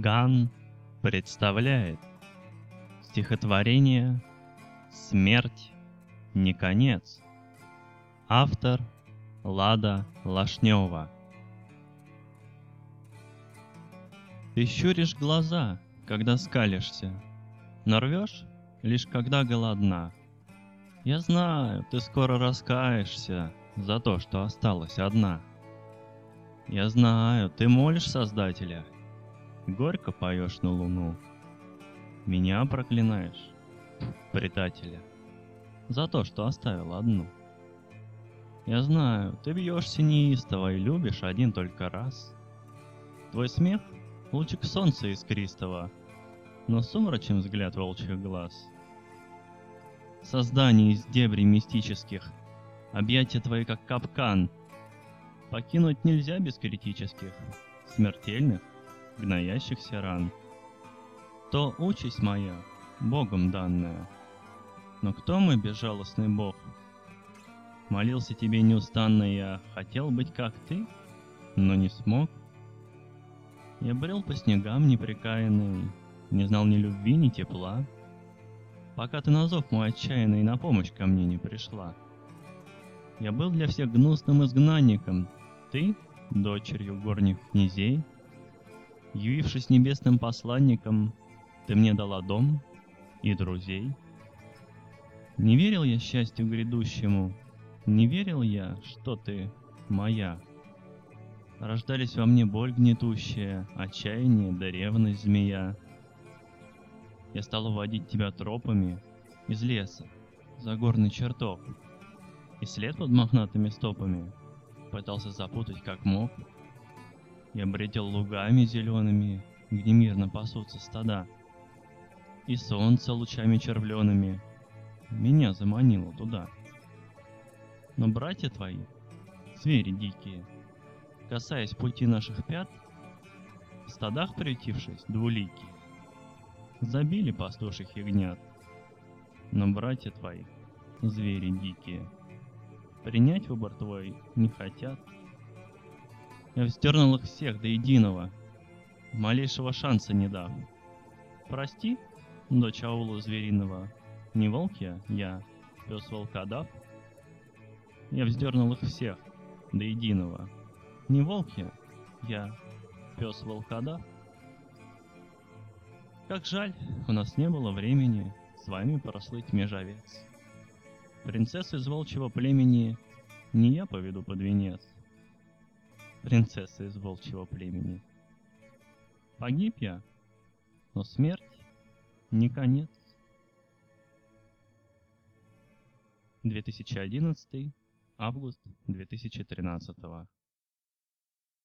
Ган представляет стихотворение «Смерть не конец». Автор Лада Лашнева. Ты щуришь глаза, когда скалишься, но рвешь лишь когда голодна. Я знаю, ты скоро раскаешься за то, что осталась одна. Я знаю, ты молишь Создателя, горько поешь на луну. Меня проклинаешь, предателя, за то, что оставил одну. Я знаю, ты бьешься неистово и любишь один только раз. Твой смех — лучик солнца искристого, но сумрачен взгляд волчьих глаз. Создание из дебрей мистических, объятия твои как капкан. Покинуть нельзя без критических, смертельных, гноящихся ран. То участь моя, Богом данная. Но кто мой безжалостный Бог? Молился тебе неустанно я, хотел быть как ты, но не смог. Я брел по снегам непрекаянный, не знал ни любви, ни тепла, пока ты на зов мой отчаянный на помощь ко мне не пришла. Я был для всех гнусным изгнанником, ты — дочерью горних князей. Явившись небесным посланником, ты мне дала дом и друзей. Не верил я счастью грядущему, не верил я, что ты моя. Рождались во мне боль гнетущая, отчаяние да ревность змея. Я стал уводить тебя тропами из леса, за горный чертог, и след под мохнатыми стопами пытался запутать как мог. Я бредил лугами зелеными, где мирно пасутся стада, и солнце лучами червлеными меня заманило туда. Но братья твои, звери дикие, касаясь пути наших пят, в стадах приютившись двуликие, забили пастуших ягнят. Но братья твои, звери дикие, принять выбор твой не хотят. Я вздернул их всех до единого, малейшего шанса не дав. Прости, дочь аула звериного, не волк я, я, пес волкодав. Я вздернул их всех до единого, не волк я, я, пес волкодав. Как жаль, у нас не было времени с вами прослыть межовец. Принцессу из волчьего племени не я поведу под венец. Принцесса из волчьего племени. Погиб я, но смерть не конец. 2011 август 2013